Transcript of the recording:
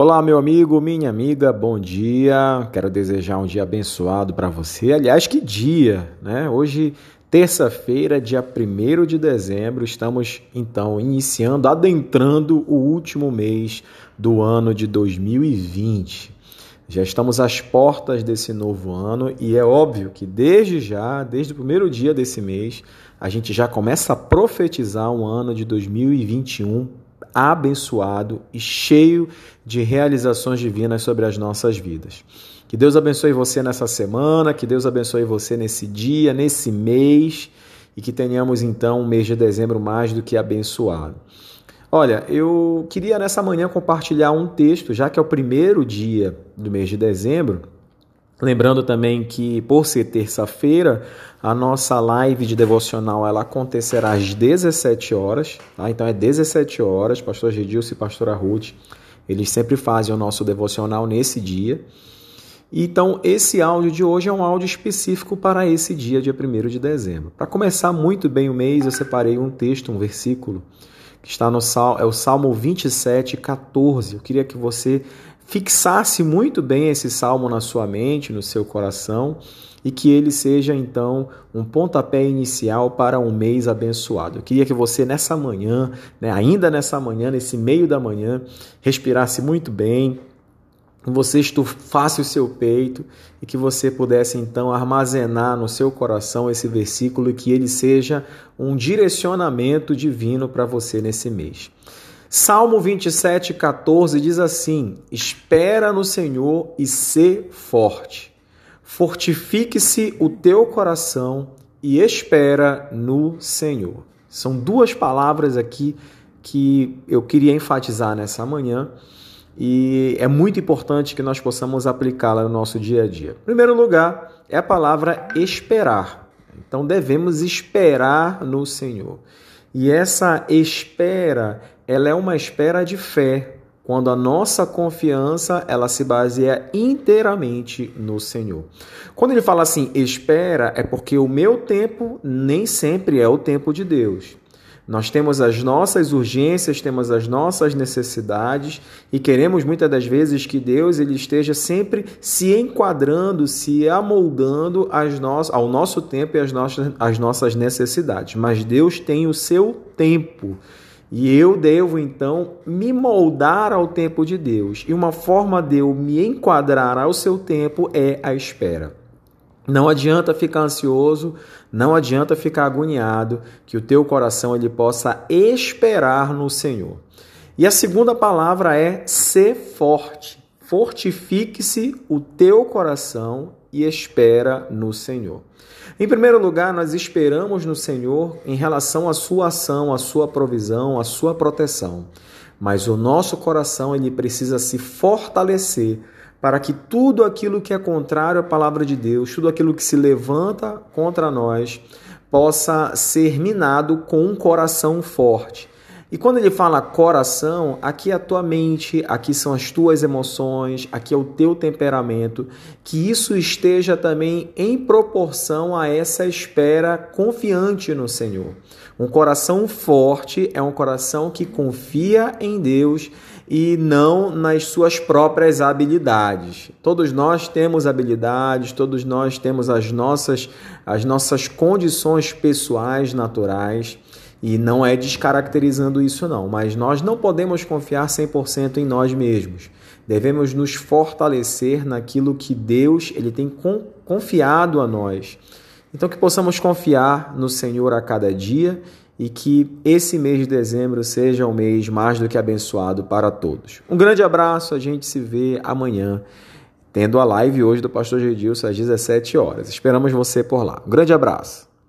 Olá, meu amigo, minha amiga, bom dia. Quero desejar um dia abençoado para você. Aliás, que dia, né? Hoje, terça-feira, dia 1 de dezembro, estamos então iniciando, adentrando o último mês do ano de 2020. Já estamos às portas desse novo ano e é óbvio que desde já, desde o primeiro dia desse mês, a gente já começa a profetizar um ano de 2021 abençoado e cheio de realizações divinas sobre as nossas vidas. Que Deus abençoe você nessa semana, que Deus abençoe você nesse dia, nesse mês e que tenhamos então um mês de dezembro mais do que abençoado. Olha, eu queria nessa manhã compartilhar um texto, já que é o primeiro dia do mês de dezembro. Lembrando também que, por ser terça-feira, a nossa live de devocional ela acontecerá às 17 horas, tá? Então é 17 horas, pastor Gedilson e pastora Ruth, eles sempre fazem o nosso devocional nesse dia. Então, esse áudio de hoje é um áudio específico para esse dia, dia 1 de dezembro. Para começar muito bem o mês, eu separei um texto, um versículo, que está no é o Salmo 27, 14. Eu queria que você fixasse muito bem esse salmo na sua mente, no seu coração, e que ele seja então um pontapé inicial para um mês abençoado. Eu queria que você nessa manhã, né, ainda nessa manhã, nesse meio da manhã, respirasse muito bem, você estufasse o seu peito e que você pudesse então armazenar no seu coração esse versículo e que ele seja um direcionamento divino para você nesse mês. Salmo 27, 14 diz assim: Espera no Senhor e sê forte. Fortifique-se o teu coração e espera no Senhor. São duas palavras aqui que eu queria enfatizar nessa manhã e é muito importante que nós possamos aplicá-la no nosso dia a dia. Em primeiro lugar, é a palavra esperar. Então devemos esperar no Senhor. E essa espera, ela é uma espera de fé, quando a nossa confiança ela se baseia inteiramente no Senhor. Quando ele fala assim, espera, é porque o meu tempo nem sempre é o tempo de Deus. Nós temos as nossas urgências, temos as nossas necessidades e queremos muitas das vezes que Deus ele esteja sempre se enquadrando, se amoldando ao nosso tempo e às nossas, às nossas necessidades. Mas Deus tem o seu tempo. E eu devo então me moldar ao tempo de Deus. E uma forma de eu me enquadrar ao seu tempo é a espera. Não adianta ficar ansioso, não adianta ficar agoniado, que o teu coração ele possa esperar no Senhor. E a segunda palavra é ser forte. Fortifique-se o teu coração e espera no Senhor. Em primeiro lugar, nós esperamos no Senhor em relação à sua ação, à sua provisão, à sua proteção. Mas o nosso coração ele precisa se fortalecer para que tudo aquilo que é contrário à palavra de Deus, tudo aquilo que se levanta contra nós, possa ser minado com um coração forte. E quando ele fala coração, aqui é a tua mente, aqui são as tuas emoções, aqui é o teu temperamento, que isso esteja também em proporção a essa espera confiante no Senhor. Um coração forte é um coração que confia em Deus e não nas suas próprias habilidades. Todos nós temos habilidades, todos nós temos as nossas as nossas condições pessoais naturais e não é descaracterizando isso, não, mas nós não podemos confiar 100% em nós mesmos. Devemos nos fortalecer naquilo que Deus ele tem confiado a nós. Então, que possamos confiar no Senhor a cada dia e que esse mês de dezembro seja um mês mais do que abençoado para todos. Um grande abraço, a gente se vê amanhã, tendo a live hoje do Pastor Gedilson às 17 horas. Esperamos você por lá. Um grande abraço.